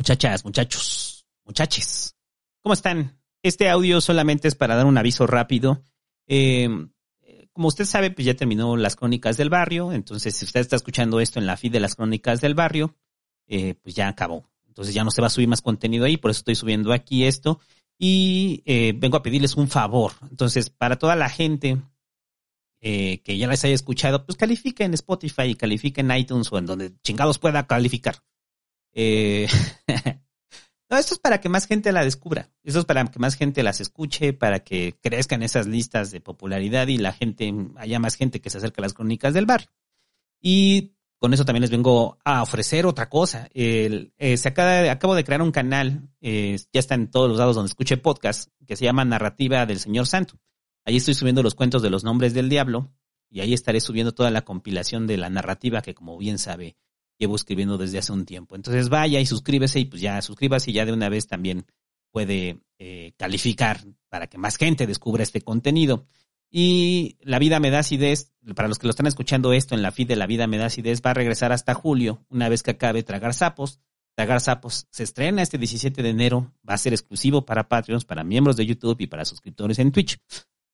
Muchachas, muchachos, muchaches, ¿cómo están? Este audio solamente es para dar un aviso rápido. Eh, como usted sabe, pues ya terminó las crónicas del barrio. Entonces, si usted está escuchando esto en la feed de las crónicas del barrio, eh, pues ya acabó. Entonces ya no se va a subir más contenido ahí, por eso estoy subiendo aquí esto. Y eh, vengo a pedirles un favor. Entonces, para toda la gente eh, que ya les haya escuchado, pues califique en Spotify y califique en iTunes o en donde chingados pueda calificar. Eh, no, esto es para que más gente la descubra. Esto es para que más gente las escuche, para que crezcan esas listas de popularidad y la gente, haya más gente que se acerque a las crónicas del barrio. Y con eso también les vengo a ofrecer otra cosa. Eh, acaba acabo de crear un canal, eh, ya está en todos los lados donde escuche podcast, que se llama Narrativa del Señor Santo. Ahí estoy subiendo los cuentos de los nombres del diablo y ahí estaré subiendo toda la compilación de la narrativa que, como bien sabe, llevo escribiendo desde hace un tiempo. Entonces vaya y suscríbese y pues ya suscríbase y ya de una vez también puede eh, calificar para que más gente descubra este contenido. Y La Vida Me Da Acidez, para los que lo están escuchando esto en la feed de La Vida Me Da Acidez, va a regresar hasta julio, una vez que acabe Tragar Sapos. Tragar Sapos se estrena este 17 de enero, va a ser exclusivo para Patreons, para miembros de YouTube y para suscriptores en Twitch.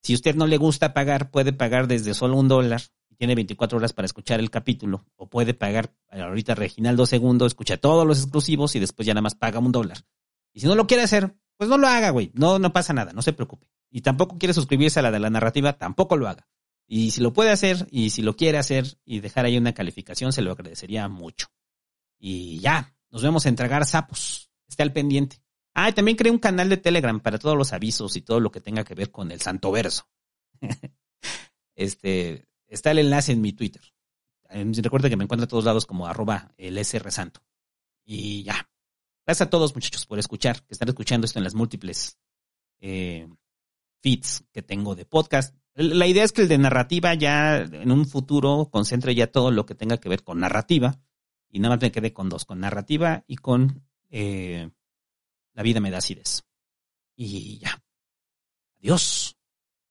Si usted no le gusta pagar, puede pagar desde solo un dólar. Tiene 24 horas para escuchar el capítulo. O puede pagar ahorita Reginaldo Segundo, escucha todos los exclusivos y después ya nada más paga un dólar. Y si no lo quiere hacer, pues no lo haga, güey. No, no pasa nada, no se preocupe y tampoco quiere suscribirse a la de la narrativa, tampoco lo haga. Y si lo puede hacer y si lo quiere hacer y dejar ahí una calificación, se lo agradecería mucho. Y ya, nos vemos en Tragar Sapos. Esté al pendiente. Ah, y también creé un canal de Telegram para todos los avisos y todo lo que tenga que ver con el Santo Verso. este, está el enlace en mi Twitter. Recuerda que me encuentra a todos lados como arroba el SR Santo. Y ya. Gracias a todos, muchachos, por escuchar, que están escuchando esto en las múltiples eh, feeds que tengo de podcast. La idea es que el de narrativa ya en un futuro concentre ya todo lo que tenga que ver con narrativa y nada más me quedé con dos, con narrativa y con eh, la vida me da acidez. Y ya. Adiós.